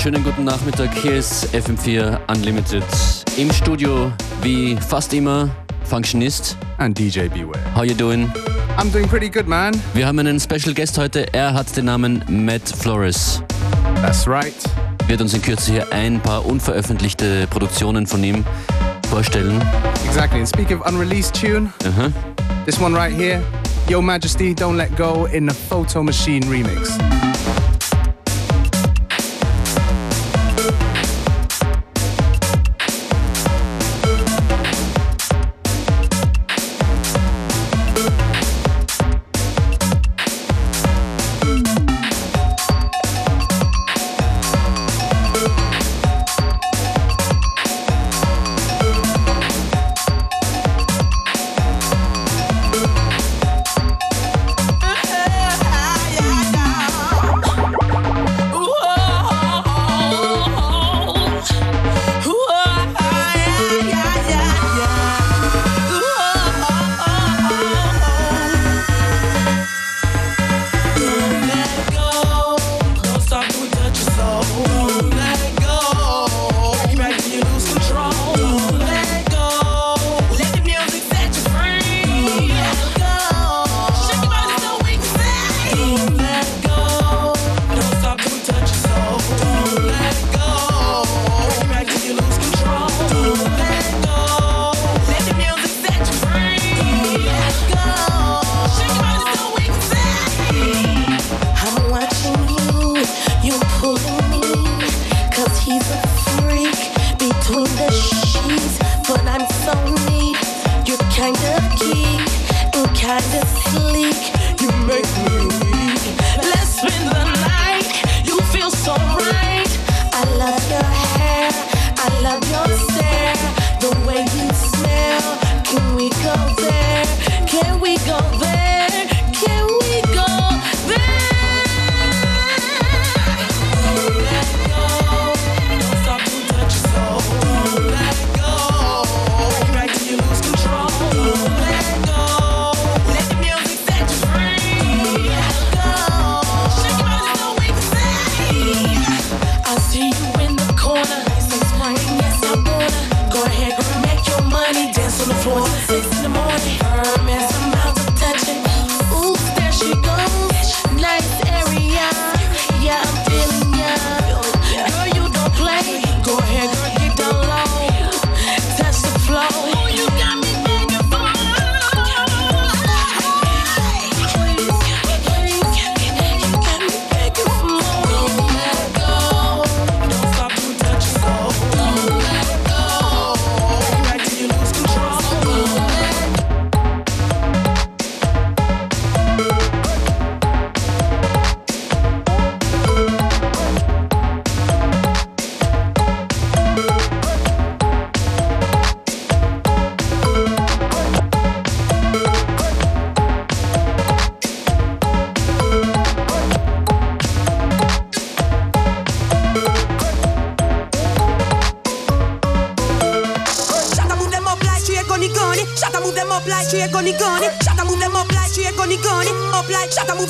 schönen guten Nachmittag. Hier ist FM4 Unlimited. Im Studio, wie fast immer, Functionist. And DJ Beware. How you doing? I'm doing pretty good, man. Wir haben einen Special Guest heute. Er hat den Namen Matt Flores. That's right. Wird uns in Kürze hier ein paar unveröffentlichte Produktionen von ihm vorstellen. Exactly. And speak of unreleased tune, Uh -huh. this one right here, Yo Majesty, Don't Let Go in the Photo Machine remix.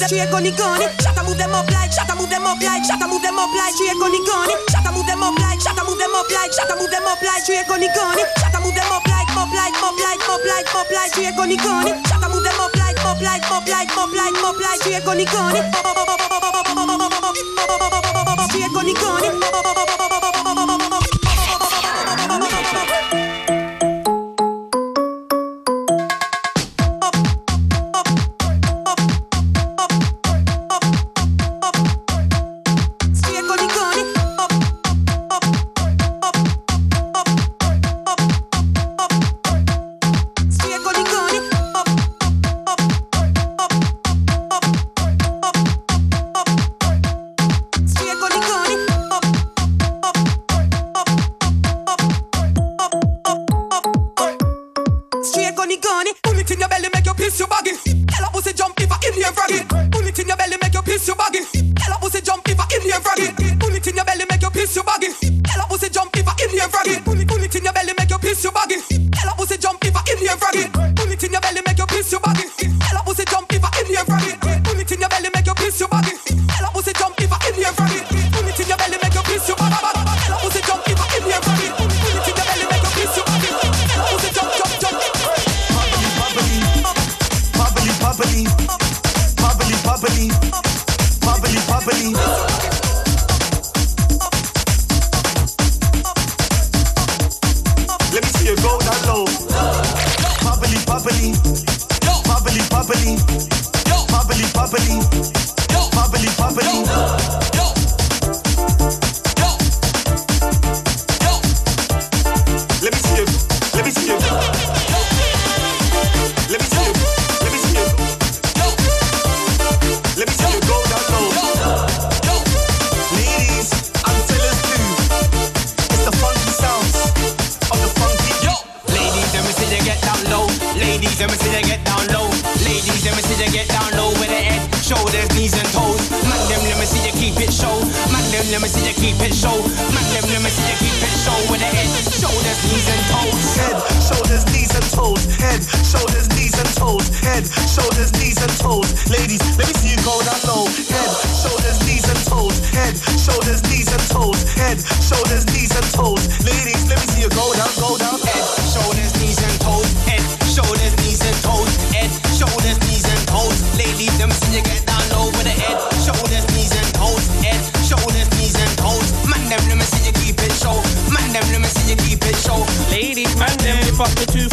Move them straight gunny gunny. Shut move them up like shut move them up like shut move them up like straight gunny gunny. Shut move them up like shut move them up like shut move them up like straight gunny gunny. Shut move them up like up like up like up like up like straight gunny gunny. Shut move them up like up like up like up like up like straight gunny gunny. Straight gunny gunny.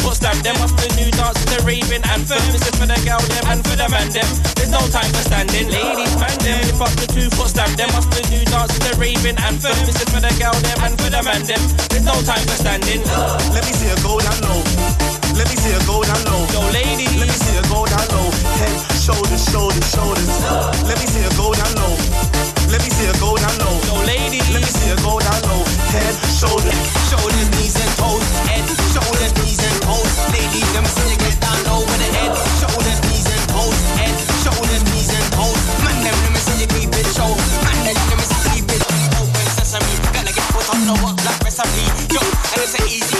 Up the two foot stamp them off the new dance, the raving anthem. This is for the girl them and for the man them. There's no time for standing. Ladies, man, them whip up the two foot stamp them off the new dance, the raving anthem. This is for the girl them and for the man them. There's no time for standing. Let me see you go down low. Let me see you go down low. Yo, ladies, Let me see you go down low. Head, shoulders, shoulders, shoulders. Let me see you go down low. Let me see you go down low. yo, ladies. Let me see you go down low. Head, shoulders. Shoulders, knees and toes. Head, knees and toes. Ladies, let me see you get down with the knees and toes. Head, knees and toes. Man, let me see you keep it show. Man, let me see you keep it. Open sesame, gotta get put on the work like recipe. Yo, and it's an easy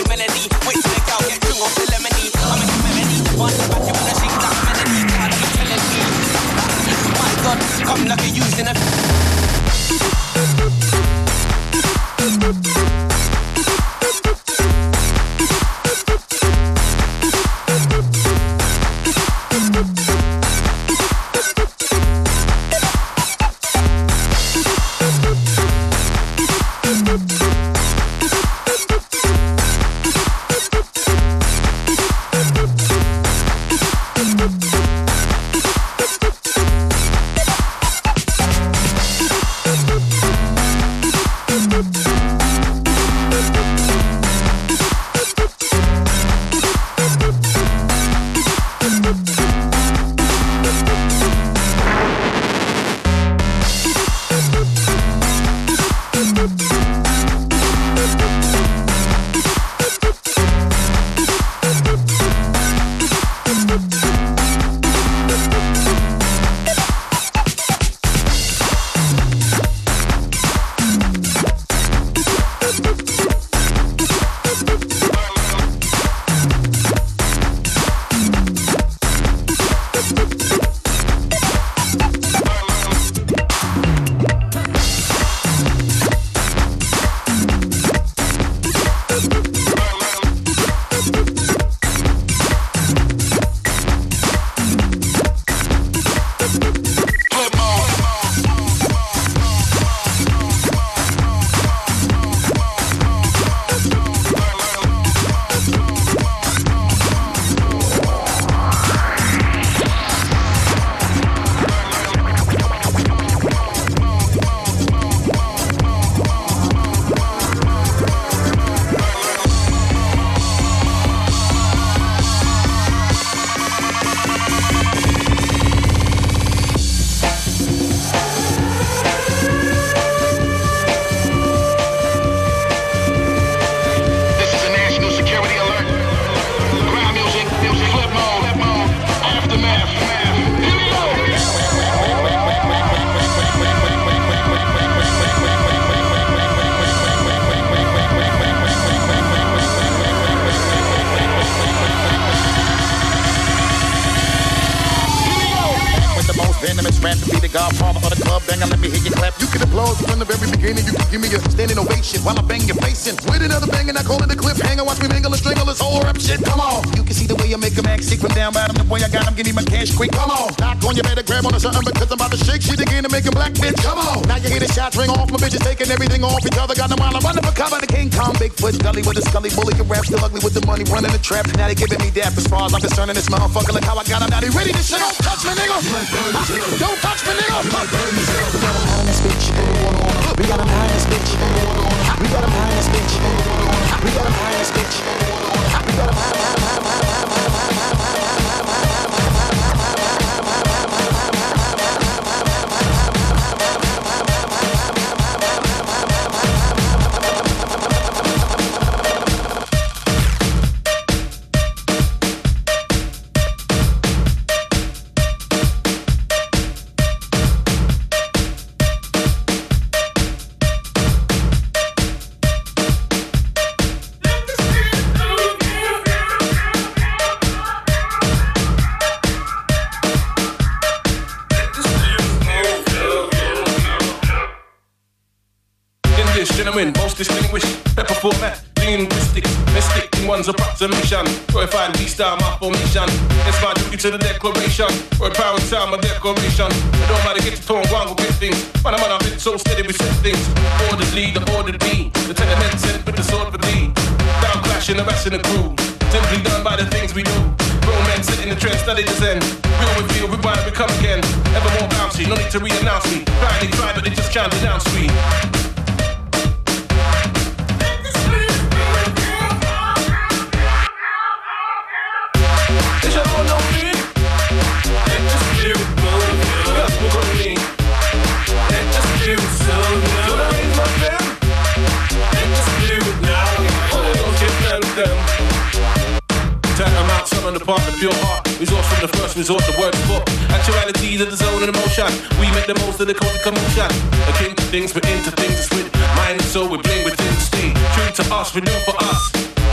godfather of the club, bang, let me hear you clap. You can applaud from the very beginning. You can give me a standing ovation while I bang your face in. With another bang and I call it a cliffhanger. Watch me mangle and strangle this whole rap shit. Come on. You can see the way I make a man sick from down bottom. The way I got him, give me my cash quick. Come on. Knock on, you better grab on to something because I'm about to shake shit again to make a black bitch. Come on. Now you hear the shots ring off. My bitches taking everything off each other. Got them while I'm running for cover. The King Kong, Bigfoot, Gully with a scully bully. Can rap still ugly with the money running the trap. Now they giving me death as far as I'm concerned. And this motherfucker, look how I got him. Now they ready to shit. Don't touch me, nigga. Don't touch me, nigga. We got high in this bitch. We got high in this bitch. We got in this bitch. We got high in bitch. We got high, high, high, approximation. Purified we start my formation. It's my duty to the declaration. We're power time, my declaration. It don't matter, get your tone, go get things. Man, I'm on bit so steady, we set things. Orders lead, the order be. The tenement sent with the sword for thee. Down clashing, the rest of the crew. Simply done by the things we do. Grown men sit in the trend, study the zen. Real we feel, we wind, we come again. Ever more bouncy, no need to re-announce me. Try, they try, but they just can't denounce me. On the of pure heart. Resource from the first resort, the word book. Actuality is the zone of emotion. We make the most of the culture commotion. Akin to things, but into things it's with mind and soul. We bling within state. True to us, we new for us.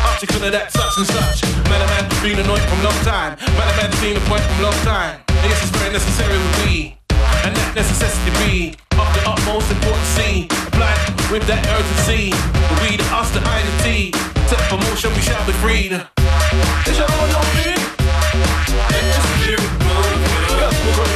Article of that such and such. Man, a man been annoyed from long time. Man, a man seen a point from long time. And yes, it's very necessary with me. And that necessity be of the utmost importance. Applied with that urgency. We, the us, the I, the T. Set for motion, we shall be freed. It's your own. It's just beautiful.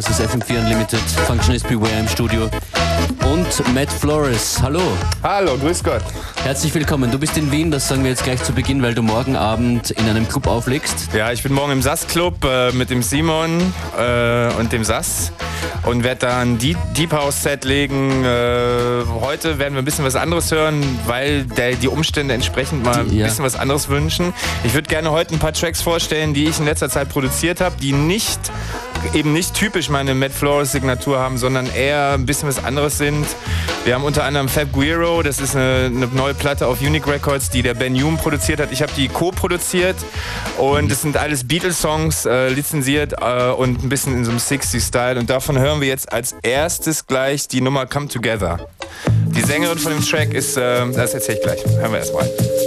Das ist FM4 Unlimited, Functionist Beware im Studio. Und Matt Flores, hallo. Hallo, grüß Gott. Herzlich willkommen. Du bist in Wien, das sagen wir jetzt gleich zu Beginn, weil du morgen Abend in einem Club auflegst. Ja, ich bin morgen im SAS Club äh, mit dem Simon äh, und dem SAS und werde da ein Deep House Set legen. Äh, heute werden wir ein bisschen was anderes hören, weil der, die Umstände entsprechend mal ein bisschen was anderes wünschen. Ich würde gerne heute ein paar Tracks vorstellen, die ich in letzter Zeit produziert habe, die nicht eben nicht typisch meine Matt Flores Signatur haben, sondern eher ein bisschen was anderes sind. Wir haben unter anderem Fab Guiro, das ist eine, eine neue Platte auf Unique Records, die der Ben Hume produziert hat. Ich habe die co-produziert und es sind alles Beatles-Songs, äh, lizenziert äh, und ein bisschen in so einem 60s-Style. Und davon hören wir jetzt als erstes gleich die Nummer Come Together. Die Sängerin von dem Track ist, äh, das erzähle ich gleich. Hören wir erstmal. Here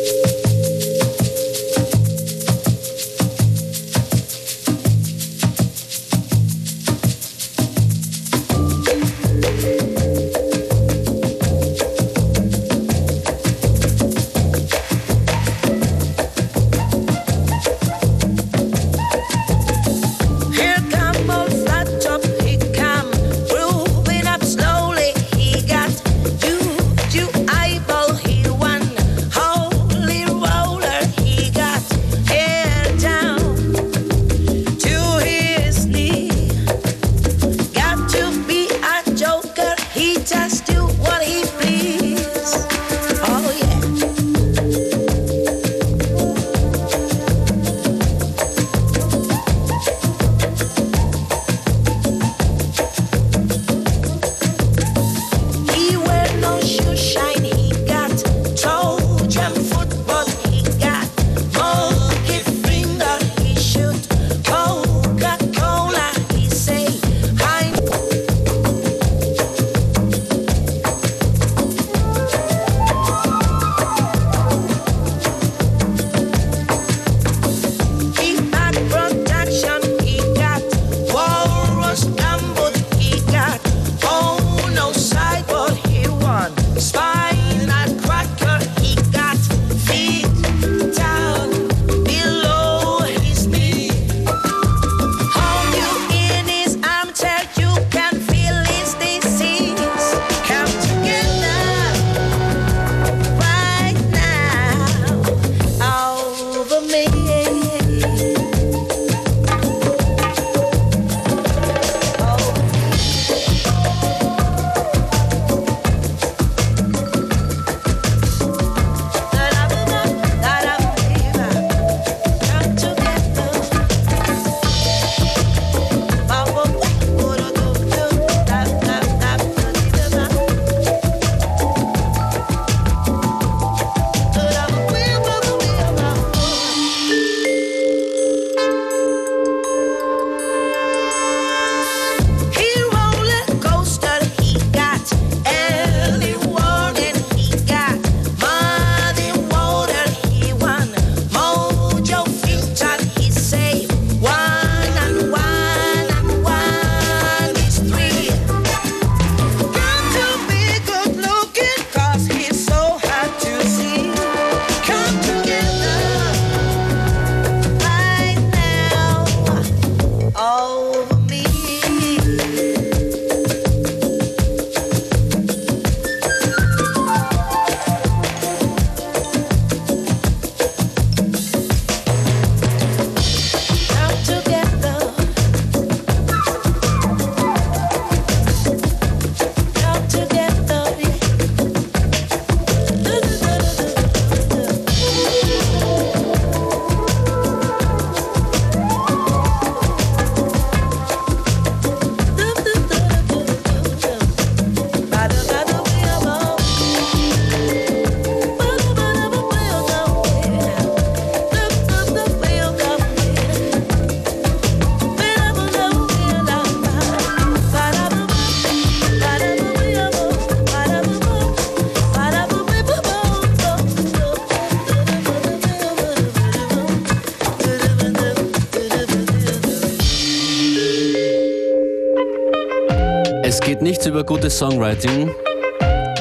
Es geht nicht über gutes Songwriting.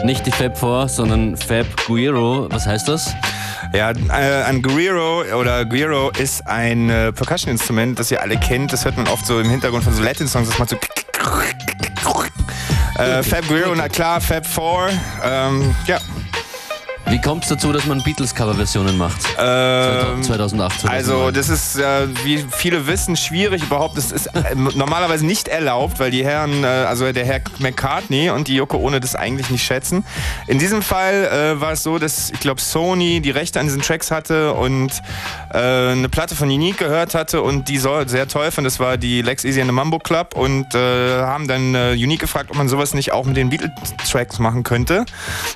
Nicht die Fab Four, sondern Fab Guiro. Was heißt das? Ja, äh, ein Guiro oder Guiro ist ein äh, Percussion-Instrument, das ihr alle kennt. Das hört man oft so im Hintergrund von so Latin-Songs. Das macht so. Äh, Fab Guiro, na klar, Fab Four. Ähm, ja, Wie kommt es dazu, dass man Beatles-Coverversionen macht? Ähm, 2008. Also das ist, äh, wie viele wissen, schwierig überhaupt. Das ist äh, normalerweise nicht erlaubt, weil die Herren, äh, also der Herr McCartney und die Yoko Ono das eigentlich nicht schätzen. In diesem Fall äh, war es so, dass ich glaube Sony die Rechte an diesen Tracks hatte und äh, eine Platte von Unique gehört hatte und die soll sehr toll fand. Das war die Lex Easy and the Mambo Club und äh, haben dann Unique gefragt, ob man sowas nicht auch mit den Beatles-Tracks machen könnte.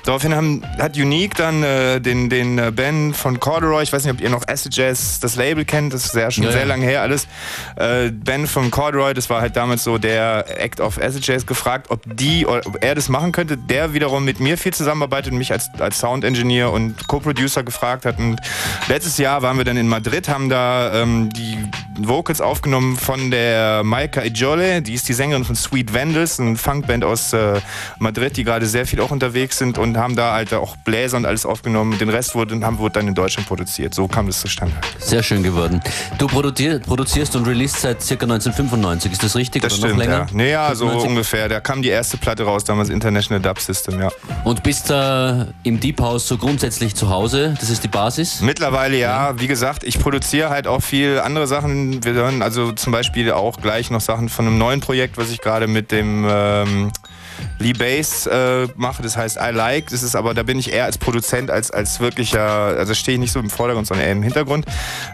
Daraufhin haben, hat Unique dann äh, den, den äh, Ben von Corduroy, ich weiß nicht, ob ihr noch Acid Jazz, das Label kennt, das ist ja schon Ja, sehr ja. lange her alles. Äh, ben von Corduroy, das war halt damals so der Act of Acid Jazz, gefragt, ob die, oder ob er das machen könnte. Der wiederum mit mir viel zusammenarbeitet und mich als, als Sound Engineer und Co-Producer gefragt hat. Und letztes Jahr waren wir dann in Madrid, haben da ähm, die Vocals aufgenommen von der Maika Ijole, die ist die Sängerin von Sweet Vandals, eine Funkband aus äh, Madrid, die gerade sehr viel auch unterwegs sind und haben da halt auch Bläser und alles aufgenommen. Den Rest wurde, haben, wurde dann in Deutschland produziert. So kam das zustande. Sehr schön geworden. Du produzier, produzierst und releasest seit ca. 1995, ist das richtig? Das oder stimmt, noch länger? ja. Nee, ja, so 95? ungefähr. Da kam die erste Platte raus, damals International Dub System, ja. Und bist da im Deep House so grundsätzlich zu Hause? Das ist die Basis? Mittlerweile ja, wie gesagt, ich produziere halt auch viel andere Sachen. Wir hören also zum Beispiel auch gleich noch Sachen von einem neuen Projekt, was ich gerade mit dem ähm, Lee Bass äh, mache. Das heißt I Like. Das ist aber, da bin ich eher als Produzent, als, als wirklicher, also stehe ich nicht so im Vordergrund, sondern eher im Hintergrund.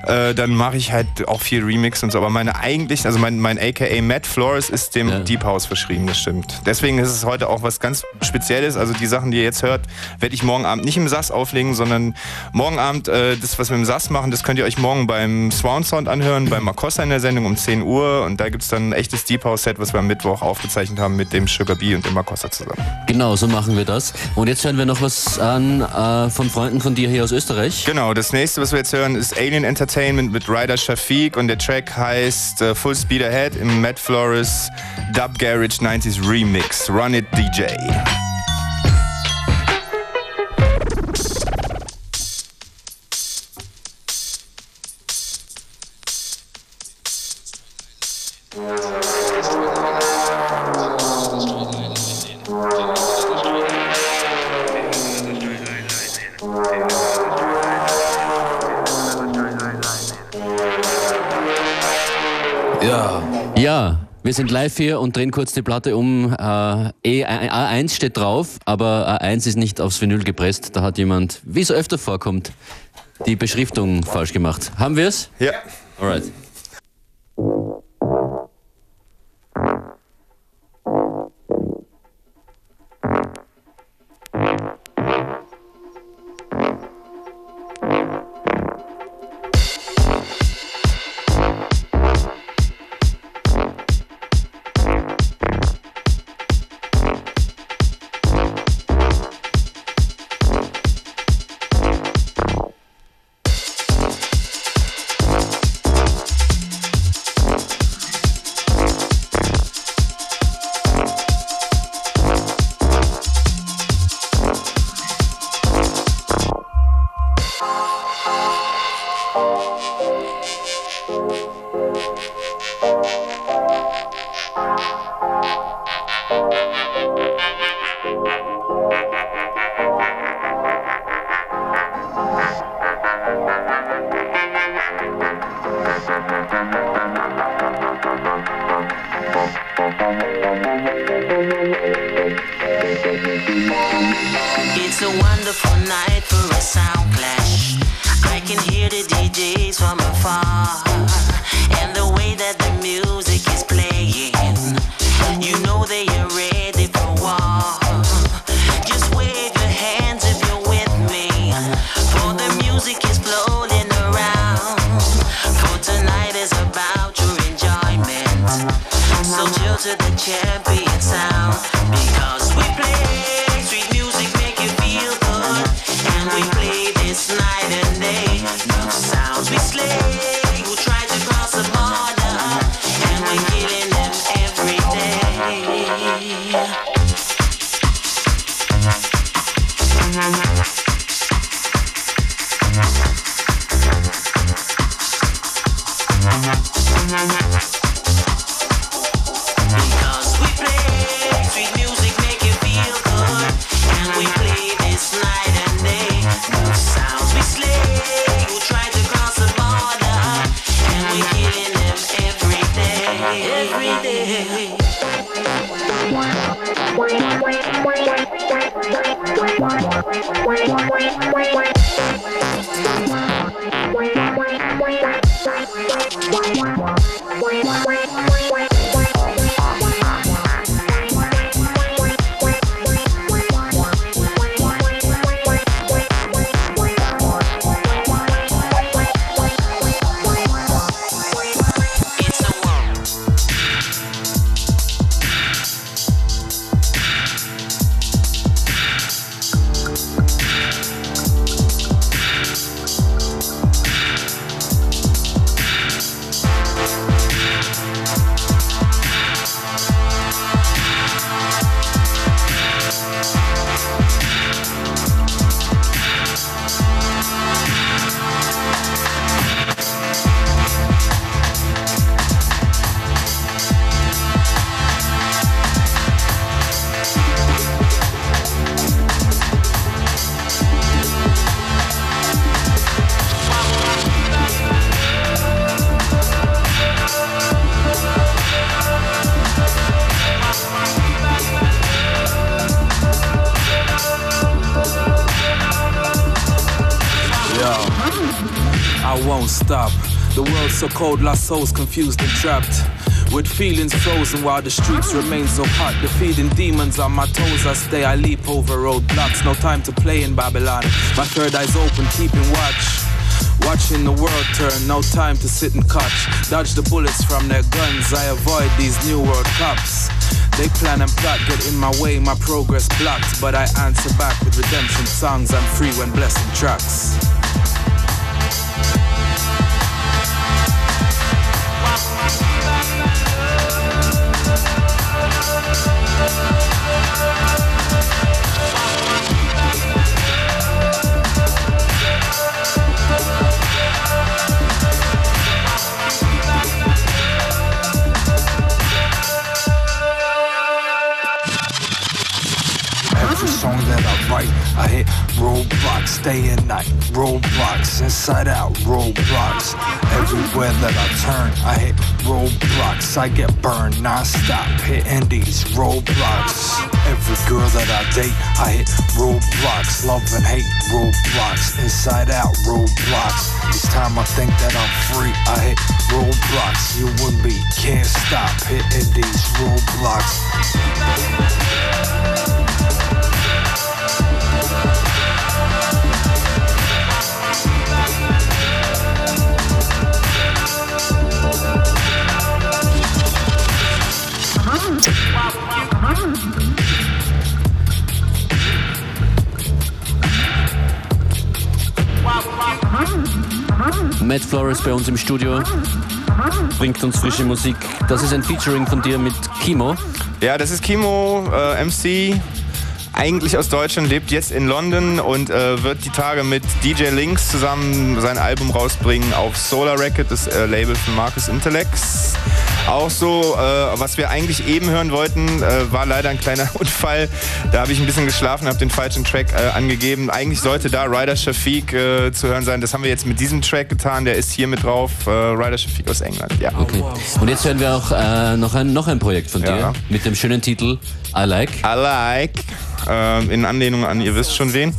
Äh, dann mache ich halt auch viel Remix und so. Aber meine eigentlichen, also mein, mein AKA Matt Flores ist dem Ja. Deep House verschrieben, das stimmt. Deswegen ist es heute auch was ganz Spezielles. Also die Sachen, die ihr jetzt hört, werde ich morgen Abend nicht im SAS auflegen, sondern morgen Abend äh, das, was wir im SAS machen, das könnt ihr euch morgen beim Swan Sound anhören, bei Makossa in der Sendung um 10 Uhr. Und da gibt es dann ein echtes Deep House Set, was wir am Mittwoch aufgezeichnet haben mit dem Sugar Bee und dem Makossa zusammen. Genau, so machen wir das. Und jetzt hören wir noch was an äh, von Freunden von dir hier aus Österreich. Genau, das nächste, was wir jetzt hören, ist Alien Entertainment mit Ryder Shafiq und der Track heißt äh, Full Speed Ahead im Matt Flores Dub Garage 90s Remix. Run it DJ. Wir sind live hier und drehen kurz die Platte um. Äh, E- A1 steht drauf, aber A1 ist nicht aufs Vinyl gepresst. Da hat jemand, wie es öfter vorkommt, die Beschriftung falsch gemacht. Haben wir es? Ja. Alright. Stop. The world's so cold, lost souls confused and trapped. With feelings frozen while the streets remain so hot. Defeating demons on my toes, I stay, I leap over roadblocks. No time to play in Babylon. My third eye's open, keeping watch. Watching the world turn, no time to sit and catch. Dodge the bullets from their guns, I avoid these new world cops. They plan and plot, get in my way, my progress blocked. But I answer back with redemption songs, I'm free when blessing tracks. Inside out, roadblocks. Everywhere that I turn, I hit roadblocks. I get burned non-stop, hitting these roadblocks. Every girl that I date, I hit roadblocks. Love and hate, roadblocks. Inside out, roadblocks. Each time I think that I'm free, I hit roadblocks. You and me can't stop hitting these roadblocks. Matt Flores bei uns im Studio bringt uns frische Musik. Das ist ein Featuring von dir mit Kimo. Ja, das ist Kimo, äh, MC, eigentlich aus Deutschland, lebt jetzt in London und äh, wird die Tage mit DJ Links zusammen sein Album rausbringen auf Solar Record, das äh, Label von Marcus Intellects. Auch so, äh, was wir eigentlich eben hören wollten, äh, war leider ein kleiner Unfall. Da habe ich ein bisschen geschlafen, habe den falschen Track äh, angegeben. Eigentlich sollte da Ryder Shafiq äh, zu hören sein. Das haben wir jetzt mit diesem Track getan. Der ist hier mit drauf. Äh, Ryder Shafiq aus England. Ja. Okay. Und jetzt hören wir auch äh, noch, ein, noch ein Projekt von dir Ja. mit dem schönen Titel I Like. I like. Ähm, in Anlehnung an, ihr wisst schon wen.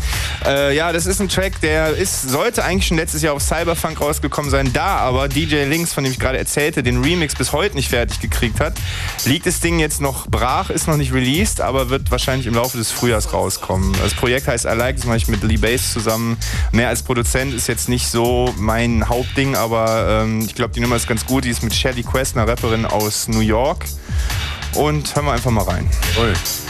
Äh, ja, das ist ein Track, der ist, sollte eigentlich schon letztes Jahr auf Cyberfunk rausgekommen sein. Da aber DJ Links, von dem ich gerade erzählte, den Remix bis heute nicht fertig gekriegt hat, liegt das Ding jetzt noch brach, ist noch nicht released, aber wird wahrscheinlich im Laufe des Frühjahrs rauskommen. Das Projekt heißt I Like, das mache ich mit Lee Bass zusammen. Mehr als Produzent ist jetzt nicht so mein Hauptding, aber ähm, ich glaube, die Nummer ist ganz gut. Die ist mit Shelly Quest, einer Rapperin aus New York. Und hören wir einfach mal rein. Show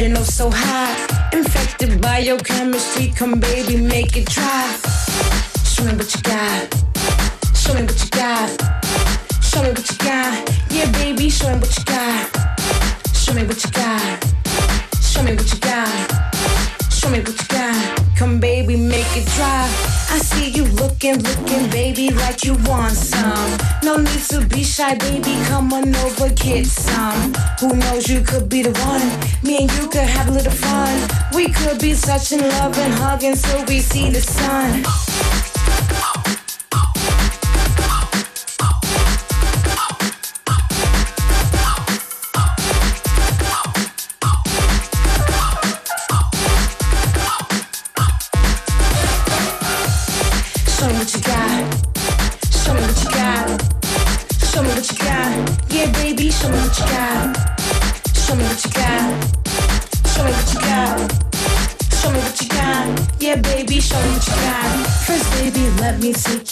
And oh so high. Infected by your chemistry. Come, baby, make it drop. Show me what you got. Show me what you got. Show me what you got. Yeah, baby, show me what you got. Show me what you got. Show me what you got. Show me what you got. Come, baby, make it drop. I see looking, looking, baby, like you want some. No need to be shy, baby. Come on over, get some. Who knows, you could be the one. Me and you could have a little fun. We could be touching, loving, hugging till we see the sun.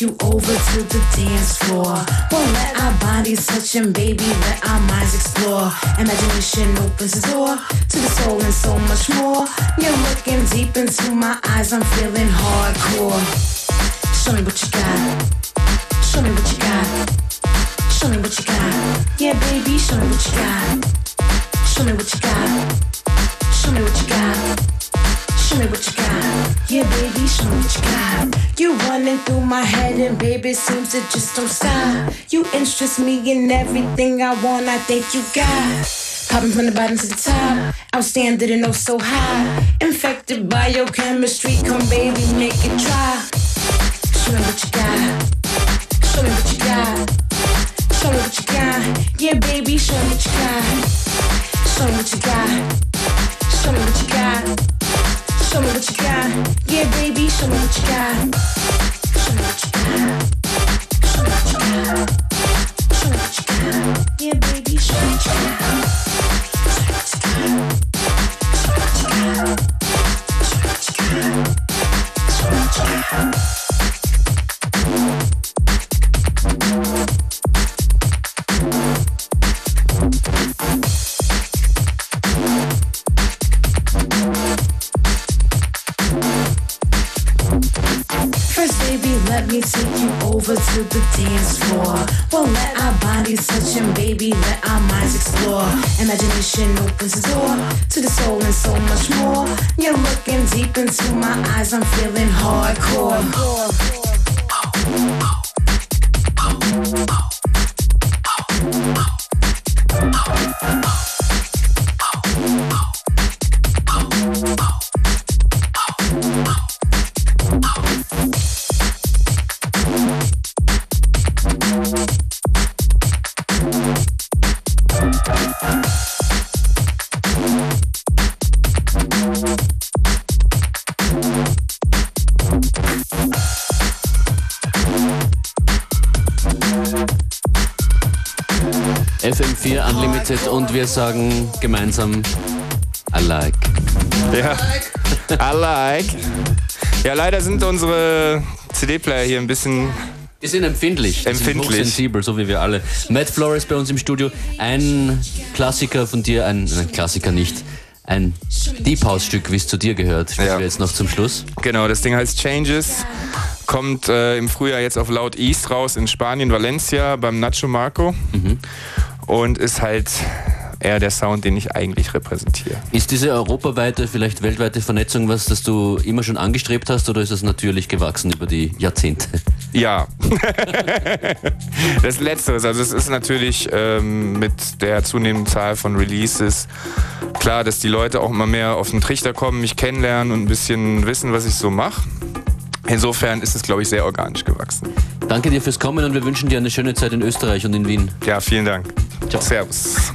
You over to the dance floor. Let our bodies touch and baby, let our minds explore. Imagination opens the door to the soul and so much more. You're looking deep into my eyes, I'm feeling hardcore. Show me what you got. Show me what you got. Show me what you got. Yeah, baby, show me what you got. Show me what you got. Show me what you got. Show me what you got. Yeah, baby, show me what you got. You running through my head, and baby, seems it just don't stop. You interest me in everything I want. I think you got. Popping from the bottom to the top. Outstanding and oh so high. Infected by your chemistry. Come, baby, make it drop. Show me what you got. Show me what you got. Show me what you got. Yeah, baby, show me what you got. Show me what you got. Show me what you got. Show me what you got. Yeah, baby, show me what you got. Show me what you got. Show me what you got. Show me what you got. Yeah, baby, show me what you got. Show me what you got. Eyes, I'm feeling hardcore. Wir sagen gemeinsam I like. Ja, I like. Ja, leider sind unsere CD-Player hier ein bisschen Die sind empfindlich. Die Empfindlich. Sind hochsensibel, so wie wir alle. Matt Flores bei uns im Studio. Ein Klassiker von dir, ein, ein Klassiker nicht. Ein Deep House Stück, wie es zu dir gehört, spielen Ja. wir jetzt noch zum Schluss. Genau, das Ding heißt Changes. Kommt äh, im Frühjahr jetzt auf Loud East raus in Spanien, Valencia beim Nacho Marco. Und ist halt eher der Sound, den ich eigentlich repräsentiere. Ist diese europaweite, vielleicht weltweite Vernetzung was, das du immer schon angestrebt hast oder ist das natürlich gewachsen über die Jahrzehnte? Ja. das Letzteres. Also es ist natürlich ähm, mit der zunehmenden Zahl von Releases klar, dass die Leute auch immer mehr auf den Trichter kommen, mich kennenlernen und ein bisschen wissen, was ich so mache. Insofern ist es, glaube ich, sehr organisch gewachsen. Danke dir fürs Kommen und wir wünschen dir eine schöne Zeit in Österreich und in Wien. Ja, vielen Dank. Ciao. Servus.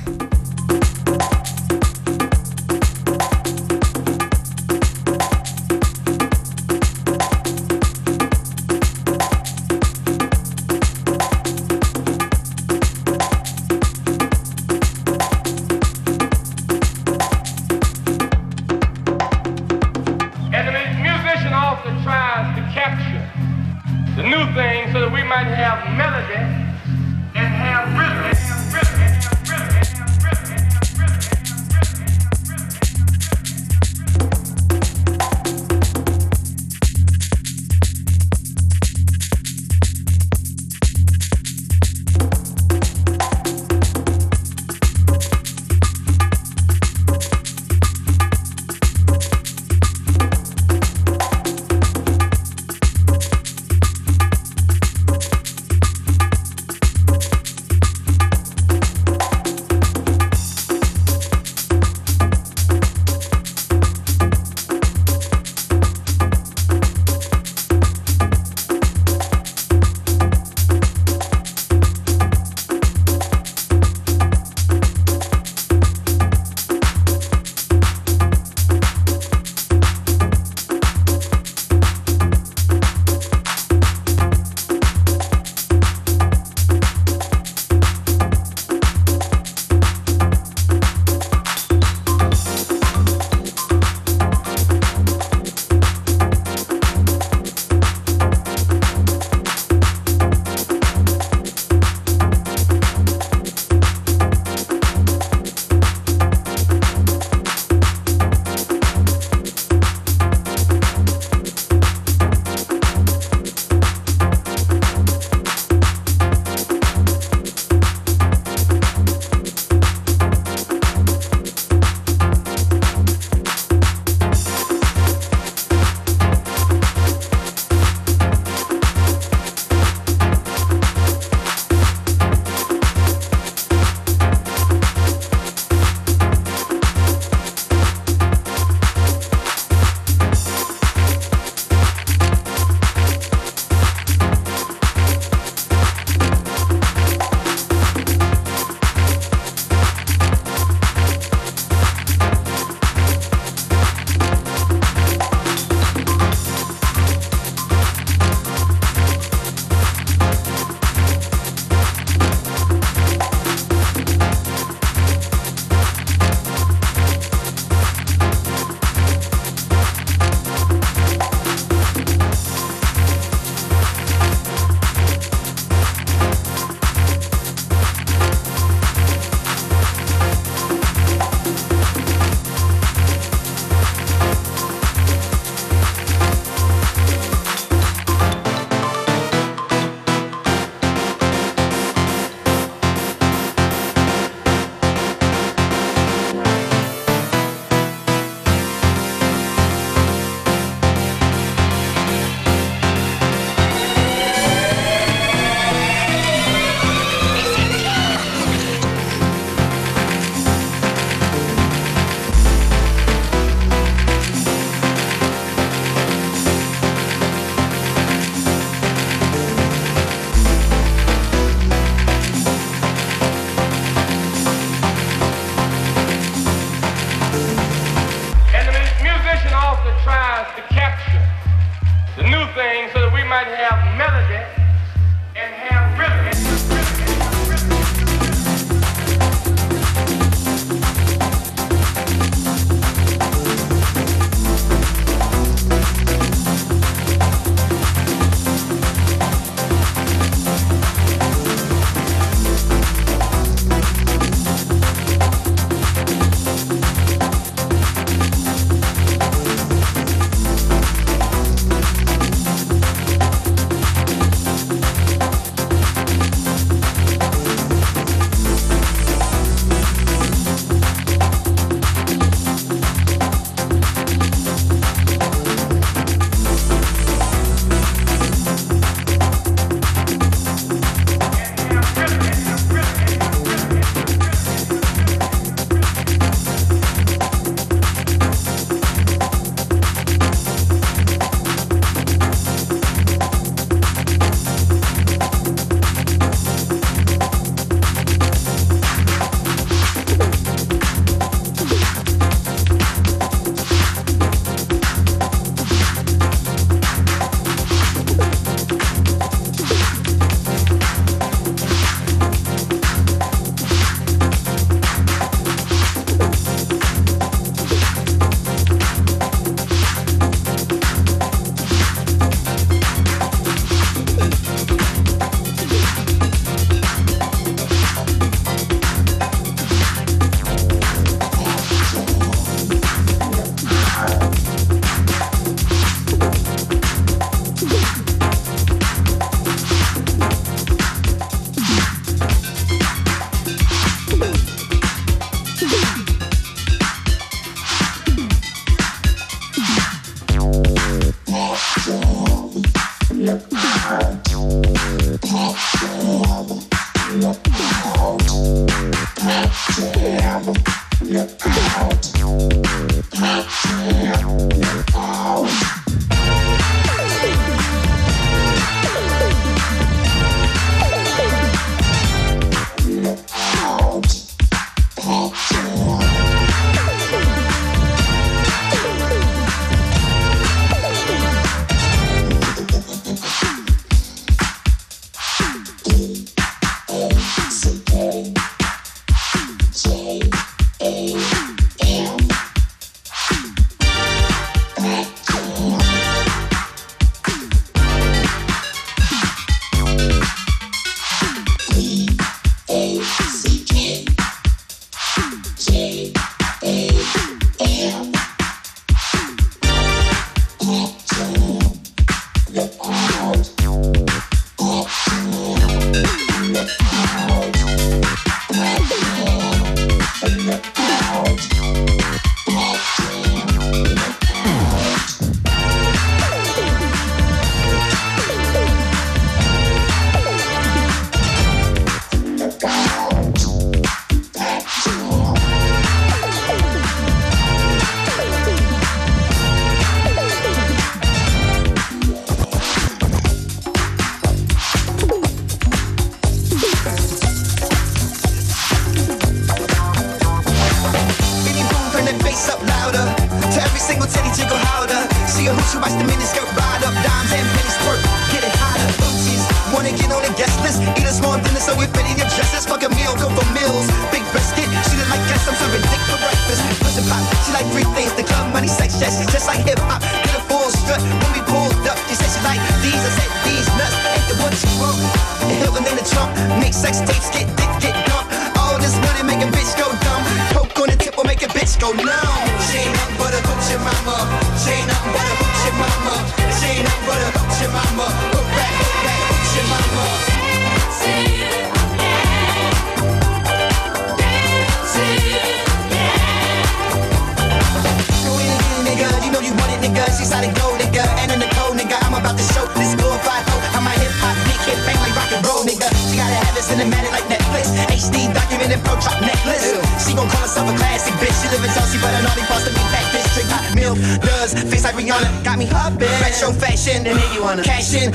HD documented pro chop necklace. She gon' call herself a classic bitch. She live in Chelsea, but an naughty parts to me back this trick. Hot milk does face like Rihanna. Got me hopping. Retro fashion, and make you wanna cash in,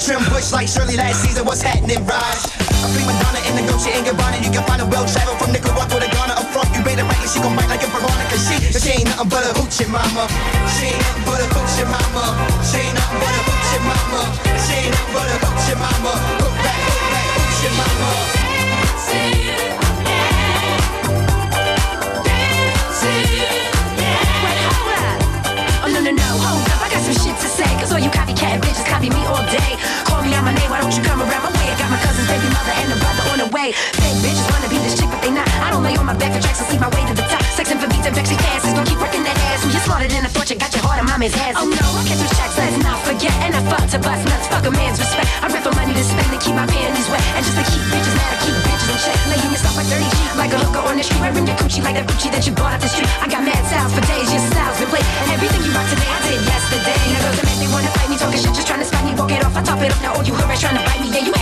trim bush like Shirley last season. What's happening, Raj? A prima donna in the Gucci and Gabbana. You can find a well travel from Nicaragua to Ghana. Up front, you it right, and she gon' bite like a. Cause she, she ain't nothing but a hoochie mama. She ain't nothing but a hoochie mama. She ain't nothing but a hoochie mama. She ain't nothing but a hoochie mama. Back, back, hoochie mama. Shit to say. Cause all you copycat bitches copy me all day. Call me on my name, why don't you come around my way? I got my cousin's baby mother and a brother on the way. Fake bitches wanna be this chick, but they not. I don't lay on my back for tracks and see my way to the top. Sexing for beats and passes. Don't keep working that ass. You're smarter than a fortune, got your heart on mommy's ass. Oh no, I catch those checks, let's not forget. And I fuck to bust nuts, fuck a man's respect. I rip for money to spend and keep my panties wet. And just to keep bitches mad, I keep bitches in check. Laying yourself a dirty cheek like a hooker on the street. Wearing your coochie like that Gucci that you bought off the street. I got mad styles for days, your style's been played. And everything Up. Now all you heard is trying to bite me. Yeah, you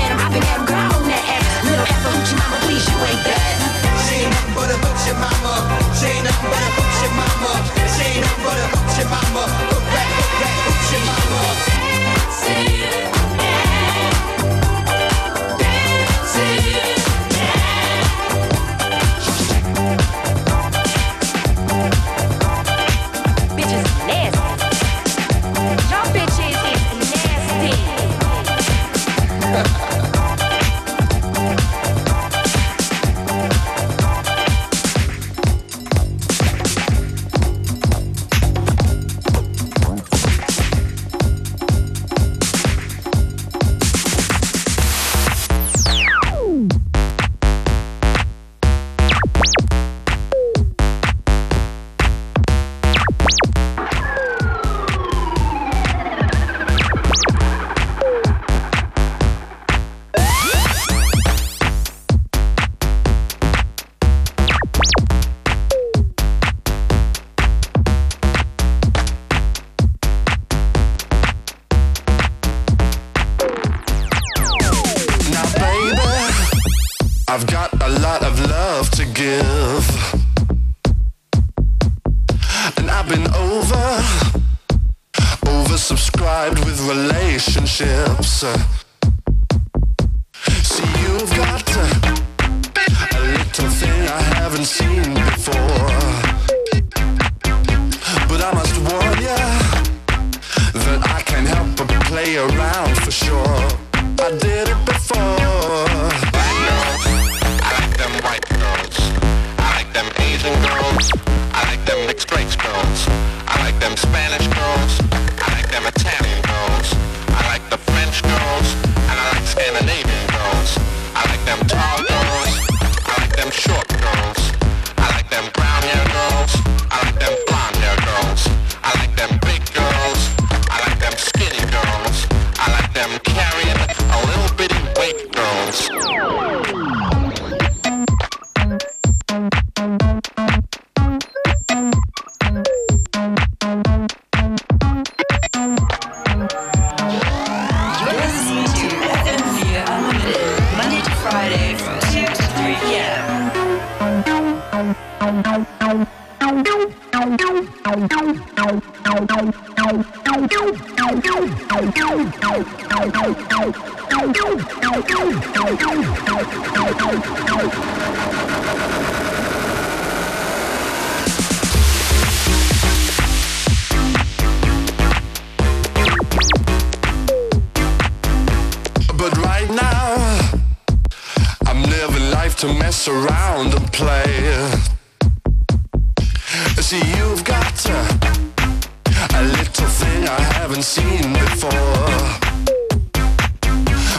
haven't seen before.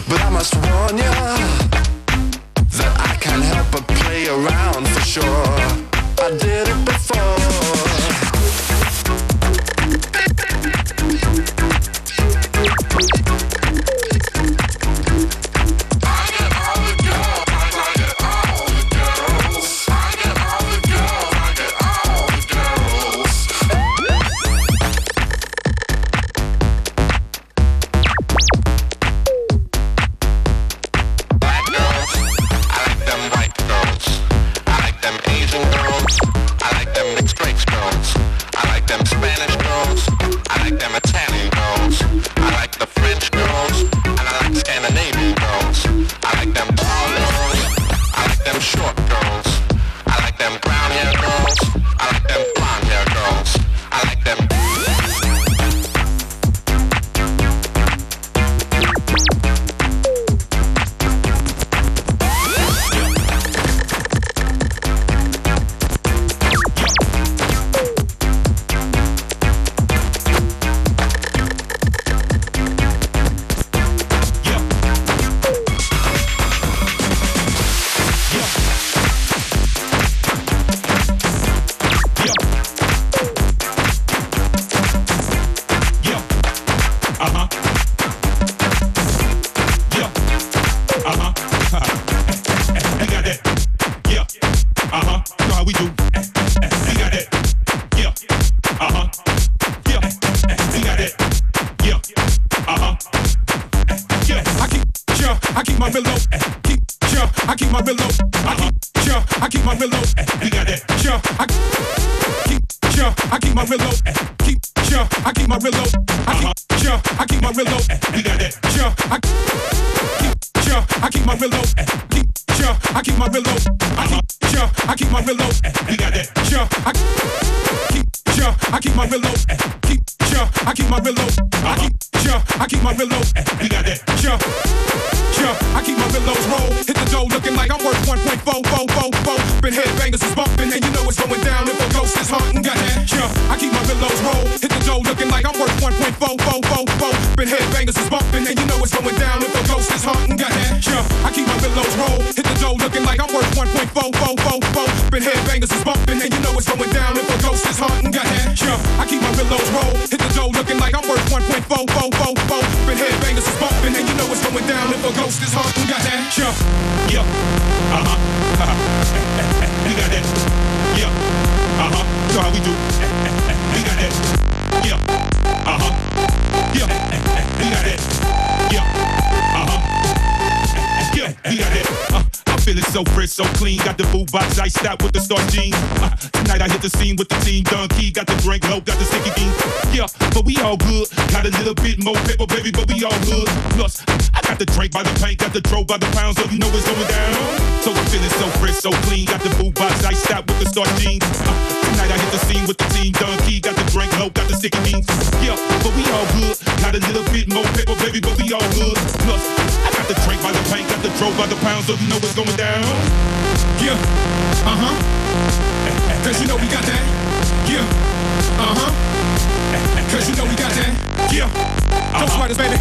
But I must warn you. I fo, fo, fo, fo. Been head bangers is bumping, and you know it's going down if a ghost is hunting. Got head jump. I keep my pillows roll. Hit the dough looking like I'm worth 1.4. Been head bangers is bumping, and you know it's going down if a ghost is hunting. Uh-huh. Got that jump. Yup. Uh huh. Uh huh. we got that. Yup. Uh huh. You how we do. we got that. So fresh, so clean. Got the boo box iced out with the star jeans. Uh, tonight I hit the scene with the team. Done key, got the drink low, got the sticky bean. Yeah, but we all good. Got a little bit more paper, baby, but we all good. Plus, I got the drink by the pint, got the dro by the pound, so you know it's going down. So I'm feeling so fresh, so clean. Got the boo box iced out with the jeans. Uh, tonight I hit the scene with the team. Done key, got the drink low, got the sticky beans. Yeah, but we all good. Got a little bit more paper, baby, but we all good. Plus, I got the drink by the pint, got the dro by the pound, so you know it's going down. Yeah, uh huh. Cause you know we got that. Yeah, uh huh that. Cause you know we got that. Yeah. Ghost uh-huh. Riders, baby.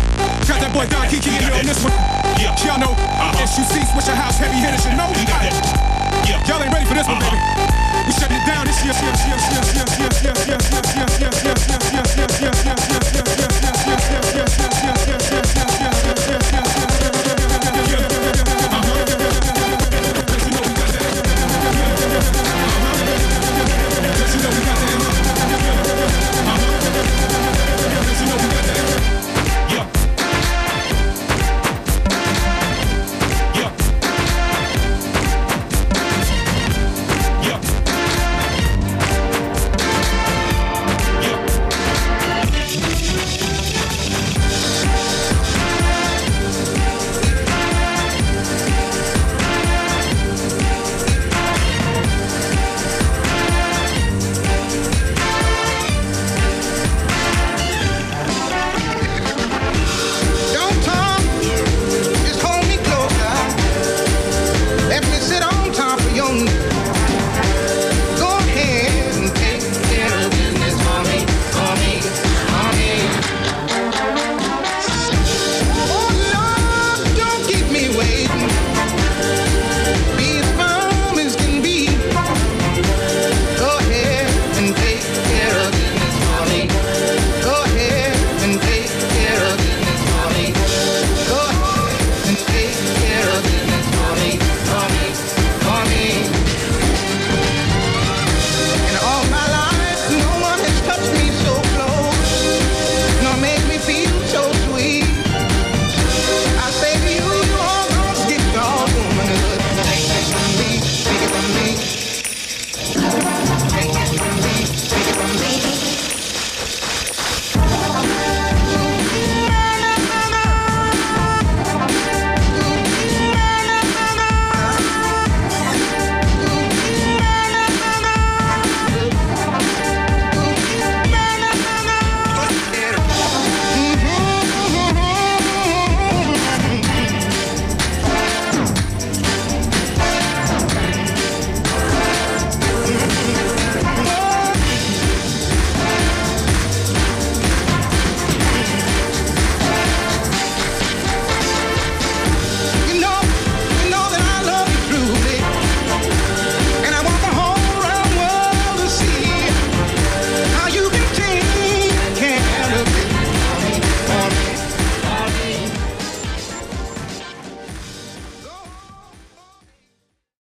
Got that boy Don Kiki in on this one. Yeah. Y'all know. Uh-huh. SUC, Swishahouse, heavy hitters, you know. We got it. Yeah. Y'all ain't ready for this one, baby. We shut it down this year. Yes, yes, yes,